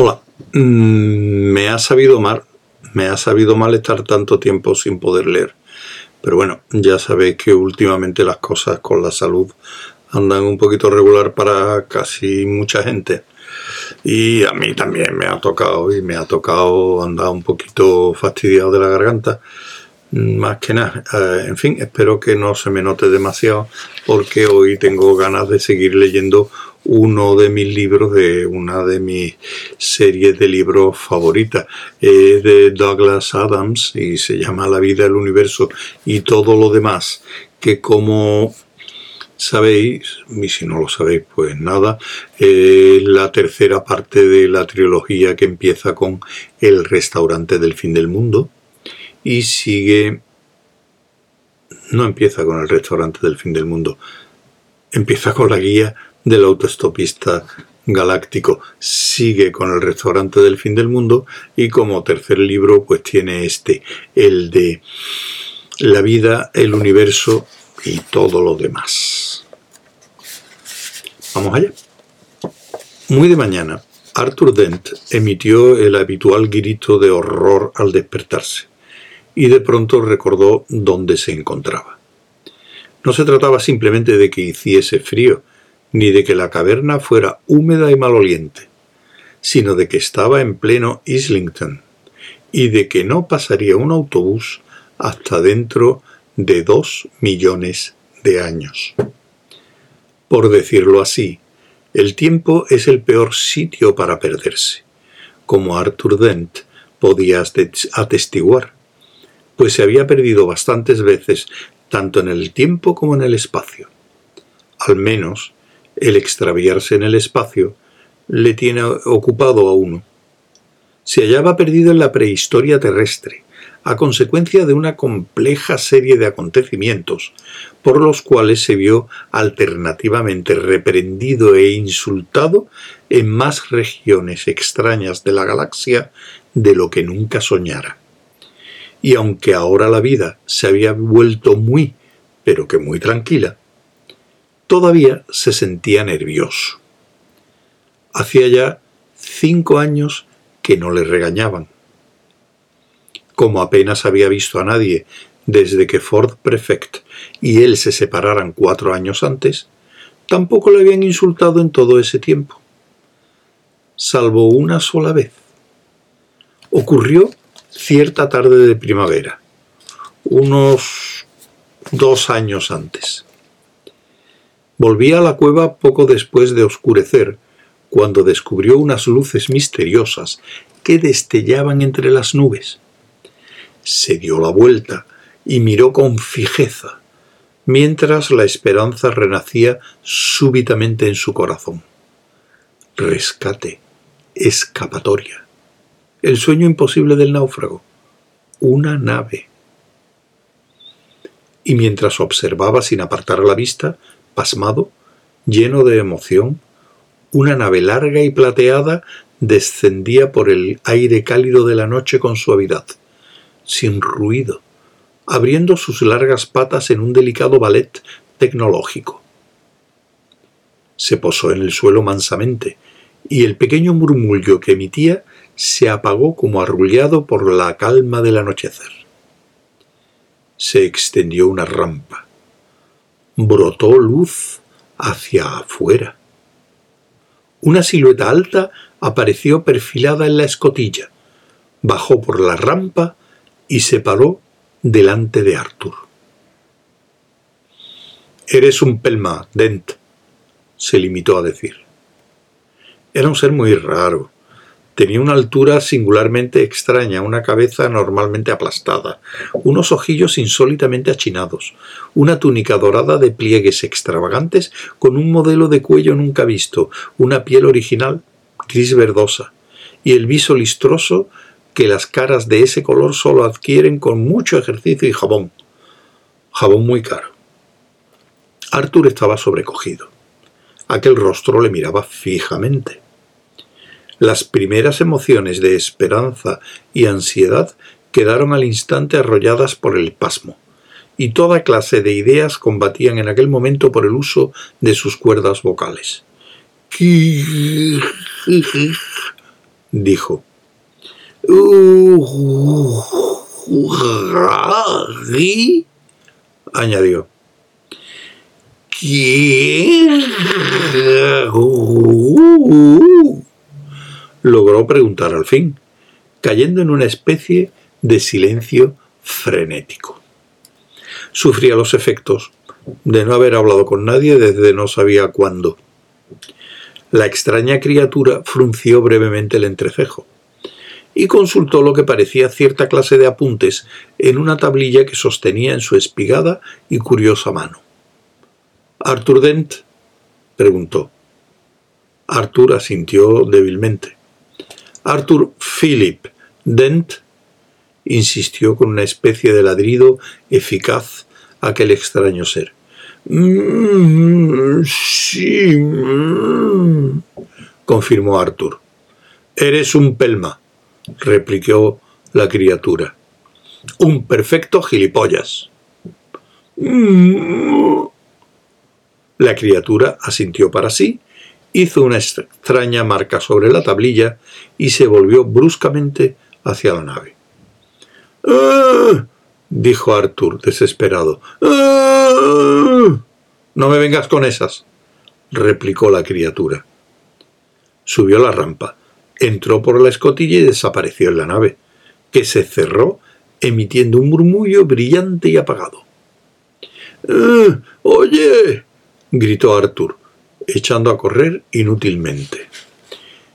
Hola, mm, me ha sabido mal, me ha sabido mal estar tanto tiempo sin poder leer. Pero bueno, ya sabéis que últimamente las cosas con la salud andan un poquito regular para casi mucha gente. Y a mí también me ha tocado, y me ha tocado andar un poquito fastidiado de la garganta. Más que nada, eh, en fin, espero que no se me note demasiado porque hoy tengo ganas de seguir leyendo uno de mis libros de una de mis series de libros favoritas. Es de Douglas Adams y se llama La vida, el universo y todo lo demás, que como sabéis, y si no lo sabéis, pues nada, es la tercera parte de la trilogía que empieza con El restaurante del fin del mundo y sigue... No empieza con el restaurante del fin del mundo, empieza con la guía del autoestopista galáctico. Sigue con el restaurante del fin del mundo y como tercer libro pues tiene este, el de la vida, el universo y todo lo demás. Vamos allá. Muy de mañana, Arthur Dent emitió el habitual grito de horror al despertarse y de pronto recordó dónde se encontraba. No se trataba simplemente de que hiciese frío, ni de que la caverna fuera húmeda y maloliente, sino de que estaba en pleno Islington y de que no pasaría un autobús hasta dentro de dos millones de años. Por decirlo así, el tiempo es el peor sitio para perderse, como Arthur Dent podía atestiguar, pues se había perdido bastantes veces tanto en el tiempo como en el espacio. Al menos el extraviarse en el espacio le tiene ocupado a uno. Se hallaba perdido en la prehistoria terrestre, a consecuencia de una compleja serie de acontecimientos, por los cuales se vio alternativamente reprendido e insultado en más regiones extrañas de la galaxia de lo que nunca soñara. Y aunque ahora la vida se había vuelto muy, pero que muy tranquila, todavía se sentía nervioso. Hacía ya cinco años que no le regañaban. Como apenas había visto a nadie desde que Ford Prefect y él se separaran cuatro años antes, tampoco le habían insultado en todo ese tiempo. Salvo una sola vez. Ocurrió cierta tarde de primavera, unos dos años antes. Volví a la cueva poco después de oscurecer, cuando descubrió unas luces misteriosas que destellaban entre las nubes. Se dio la vuelta y miró con fijeza, mientras la esperanza renacía súbitamente en su corazón. Rescate, escapatoria, el sueño imposible del náufrago, una nave. Y mientras observaba sin apartar la vista, pasmado, lleno de emoción, una nave larga y plateada descendía por el aire cálido de la noche con suavidad, sin ruido, abriendo sus largas patas en un delicado ballet tecnológico. Se posó en el suelo mansamente, y el pequeño murmullo que emitía se apagó como arrullado por la calma del anochecer. Se extendió una rampa, brotó luz hacia afuera. Una silueta alta apareció perfilada en la escotilla, bajó por la rampa y se paró delante de Arthur. Eres un pelma, Dent, se limitó a decir. Era un ser muy raro, Tenía una altura singularmente extraña, una cabeza normalmente aplastada, unos ojillos insólitamente achinados, una túnica dorada de pliegues extravagantes con un modelo de cuello nunca visto, una piel original, gris verdosa, y el viso listroso que las caras de ese color solo adquieren con mucho ejercicio y jabón. Jabón muy caro. Arthur estaba sobrecogido. Aquel rostro le miraba fijamente. Las primeras emociones de esperanza y ansiedad quedaron al instante arrolladas por el pasmo, y toda clase de ideas combatían en aquel momento por el uso de sus cuerdas vocales. dijo. añadió. Logró preguntar al fin, cayendo en una especie de silencio frenético. Sufría los efectos de no haber hablado con nadie desde no sabía cuándo. La extraña criatura frunció brevemente el entrecejo y consultó lo que parecía cierta clase de apuntes en una tablilla que sostenía en su espigada y curiosa mano. ¿Arthur Dent? preguntó. Arthur asintió débilmente. Arthur Philip Dent insistió con una especie de ladrido eficaz aquel extraño ser. Mm, sí, mm", confirmó Arthur. Eres un pelma, replicó la criatura. Un perfecto gilipollas. Mm". La criatura asintió para sí, hizo una extraña marca sobre la tablilla y se volvió bruscamente hacia la nave. ¡Ah! dijo Arthur, desesperado. ¡Ah! No me vengas con esas, replicó la criatura. Subió la rampa, entró por la escotilla y desapareció en la nave, que se cerró emitiendo un murmullo brillante y apagado. ¡Ah! ¡Oye! gritó Arthur, echando a correr inútilmente.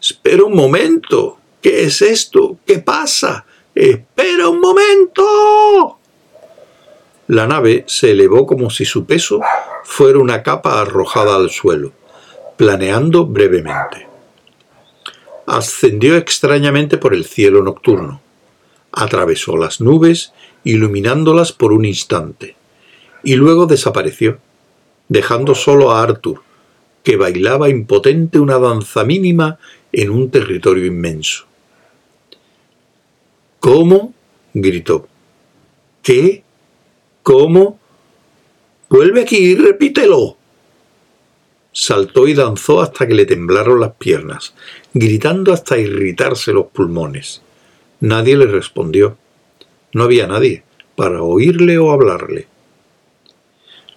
Espera un momento. ¿Qué es esto? ¿Qué pasa? ¡Espera un momento! La nave se elevó como si su peso fuera una capa arrojada al suelo, planeando brevemente. Ascendió extrañamente por el cielo nocturno, atravesó las nubes, iluminándolas por un instante, y luego desapareció, dejando solo a Arthur, que bailaba impotente una danza mínima en un territorio inmenso. ¿Cómo? gritó. ¿Qué? ¿Cómo? Vuelve aquí y repítelo. Saltó y danzó hasta que le temblaron las piernas, gritando hasta irritarse los pulmones. Nadie le respondió. No había nadie para oírle o hablarle.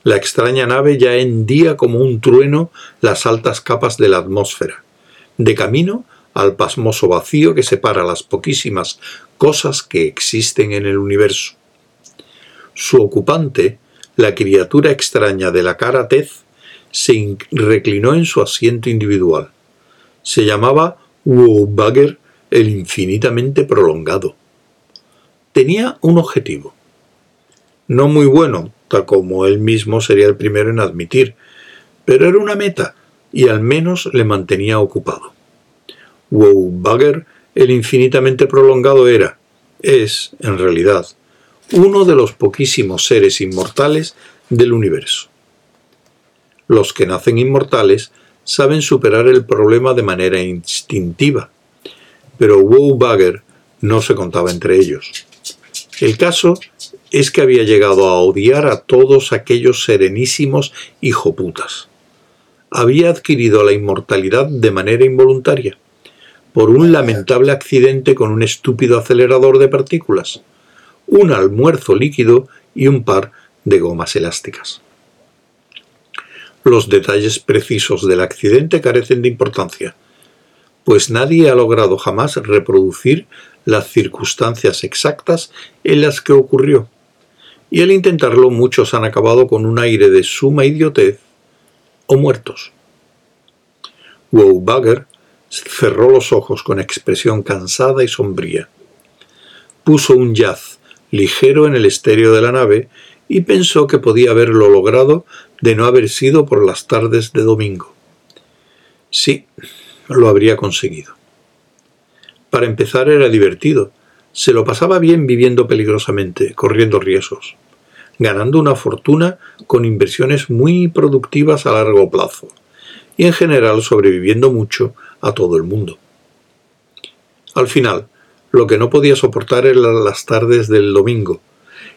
La extraña nave ya hendía como un trueno las altas capas de la atmósfera. De camino al pasmoso vacío que separa las poquísimas cosas que existen en el universo. Su ocupante, la criatura extraña de la cara tez, se reclinó en su asiento individual. Se llamaba Wowbagger el infinitamente prolongado. Tenía un objetivo. No muy bueno, tal como él mismo sería el primero en admitir, pero era una meta y al menos le mantenía ocupado. Wowbagger, el infinitamente prolongado, era, es, en realidad, uno de los poquísimos seres inmortales del universo. Los que nacen inmortales saben superar el problema de manera instintiva, pero Wowbagger no se contaba entre ellos. El caso es que había llegado a odiar a todos aquellos serenísimos hijoputas. Había adquirido la inmortalidad de manera involuntaria por un lamentable accidente con un estúpido acelerador de partículas, un almuerzo líquido y un par de gomas elásticas. Los detalles precisos del accidente carecen de importancia, pues nadie ha logrado jamás reproducir las circunstancias exactas en las que ocurrió, y al intentarlo muchos han acabado con un aire de suma idiotez o muertos. Wowbagger cerró los ojos con expresión cansada y sombría. Puso un jazz ligero en el estéreo de la nave y pensó que podía haberlo logrado de no haber sido por las tardes de domingo. Sí, lo habría conseguido. Para empezar era divertido. Se lo pasaba bien viviendo peligrosamente, corriendo riesgos, ganando una fortuna con inversiones muy productivas a largo plazo y en general sobreviviendo mucho a todo el mundo. Al final, lo que no podía soportar eran las tardes del domingo,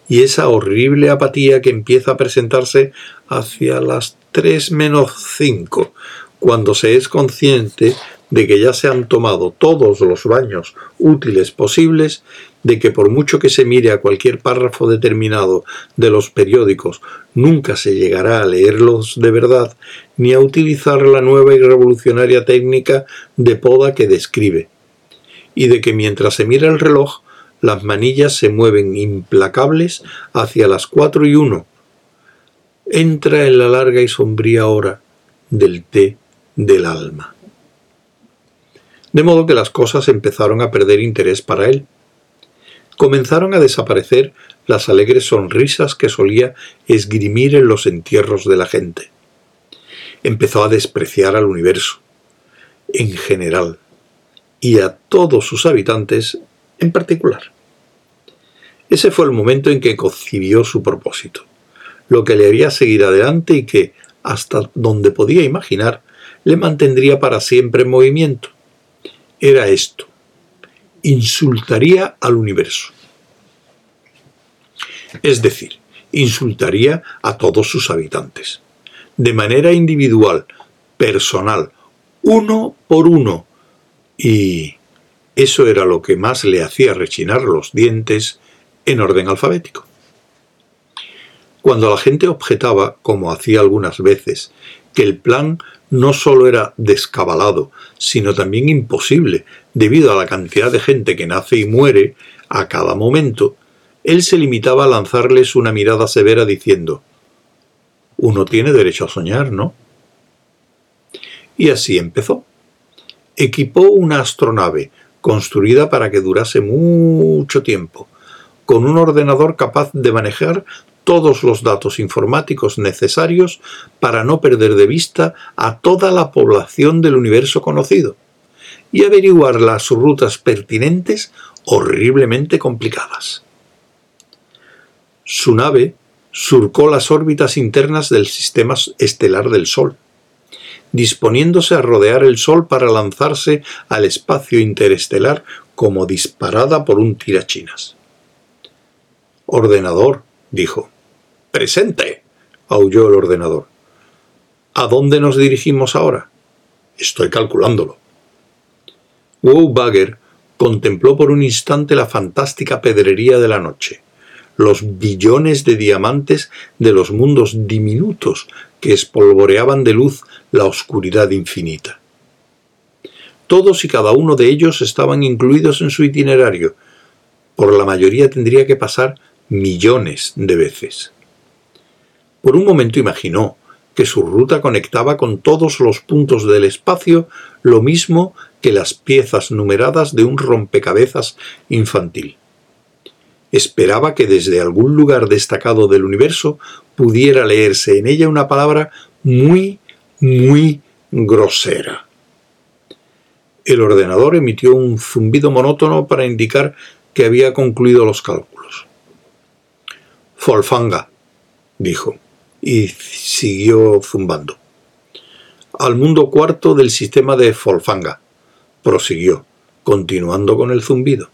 y esa horrible apatía que empieza a presentarse hacia las tres menos cinco, cuando se es consciente de que ya se han tomado todos los baños útiles posibles, de que por mucho que se mire a cualquier párrafo determinado de los periódicos, nunca se llegará a leerlos de verdad, ni a utilizar la nueva y revolucionaria técnica de poda que describe, y de que mientras se mira el reloj, las manillas se mueven implacables hacia las cuatro y uno. Entra en la larga y sombría hora del té del alma. De modo que las cosas empezaron a perder interés para él. Comenzaron a desaparecer las alegres sonrisas que solía esgrimir en los entierros de la gente. Empezó a despreciar al universo, en general, y a todos sus habitantes en particular. Ese fue el momento en que concibió su propósito, lo que le haría seguir adelante y que, hasta donde podía imaginar, le mantendría para siempre en movimiento. Era esto. Insultaría al universo. Es decir, insultaría a todos sus habitantes. De manera individual, personal, uno por uno. Y eso era lo que más le hacía rechinar los dientes en orden alfabético. Cuando la gente objetaba, como hacía algunas veces, que el plan no solo era descabalado, sino también imposible, debido a la cantidad de gente que nace y muere a cada momento, él se limitaba a lanzarles una mirada severa diciendo, uno tiene derecho a soñar, ¿no? Y así empezó. Equipó una astronave, construida para que durase mucho tiempo, con un ordenador capaz de manejar todos los datos informáticos necesarios para no perder de vista a toda la población del universo conocido y averiguar las rutas pertinentes horriblemente complicadas. Su nave surcó las órbitas internas del sistema estelar del Sol, disponiéndose a rodear el Sol para lanzarse al espacio interestelar como disparada por un tirachinas. Ordenador, dijo. Presente, aulló el ordenador. ¿A dónde nos dirigimos ahora? Estoy calculándolo. Bagger contempló por un instante la fantástica pedrería de la noche, los billones de diamantes de los mundos diminutos que espolvoreaban de luz la oscuridad infinita. Todos y cada uno de ellos estaban incluidos en su itinerario. Por la mayoría tendría que pasar millones de veces. Por un momento imaginó que su ruta conectaba con todos los puntos del espacio lo mismo que las piezas numeradas de un rompecabezas infantil. Esperaba que desde algún lugar destacado del universo pudiera leerse en ella una palabra muy, muy grosera. El ordenador emitió un zumbido monótono para indicar que había concluido los cálculos. Folfanga, dijo y siguió zumbando. Al mundo cuarto del sistema de Folfanga, prosiguió, continuando con el zumbido.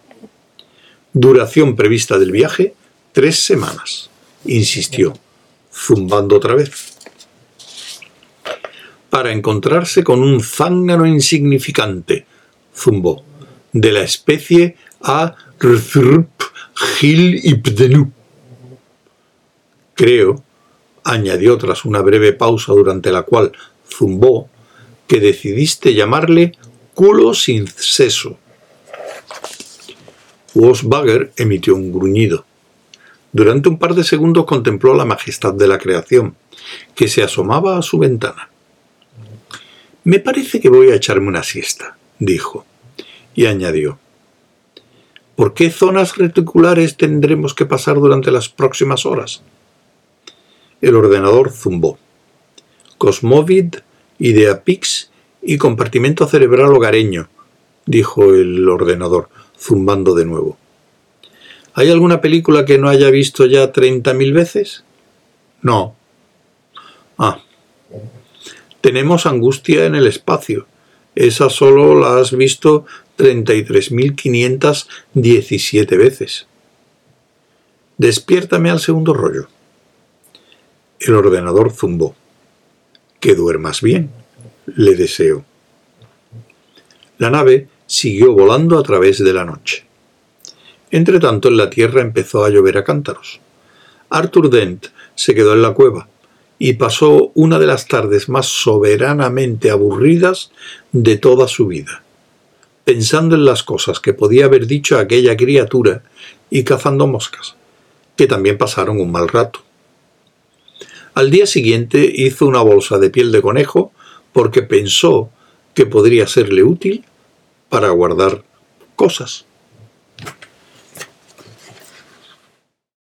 Duración prevista del viaje, tres semanas, insistió, zumbando otra vez. Para encontrarse con un zángano insignificante, zumbó, de la especie A. Gil. Creo añadió tras una breve pausa durante la cual zumbó, que decidiste llamarle culo sin seso. Wosbagger emitió un gruñido. Durante un par de segundos contempló la majestad de la creación, que se asomaba a su ventana. Me parece que voy a echarme una siesta, dijo, y añadió. ¿Por qué zonas reticulares tendremos que pasar durante las próximas horas? El ordenador zumbó. Cosmovid, IdeaPix y compartimento cerebral hogareño, dijo el ordenador, zumbando de nuevo. ¿Hay alguna película que no haya visto ya treinta mil veces? No. Ah. Tenemos angustia en el espacio. Esa solo la has visto 33.517 veces. Despiértame al segundo rollo. El ordenador zumbó. Que duermas bien, le deseo. La nave siguió volando a través de la noche. Entretanto, en la tierra empezó a llover a cántaros. Arthur Dent se quedó en la cueva y pasó una de las tardes más soberanamente aburridas de toda su vida, pensando en las cosas que podía haber dicho aquella criatura y cazando moscas, que también pasaron un mal rato. Al día siguiente hizo una bolsa de piel de conejo porque pensó que podría serle útil para guardar cosas.